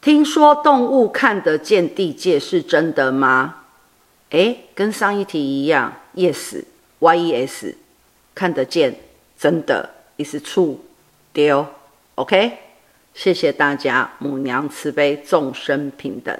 听说动物看得见地界是真的吗？诶，跟上一题一样，yes，yes，看得见，真的，is true，丢，OK，谢谢大家，母娘慈悲，众生平等。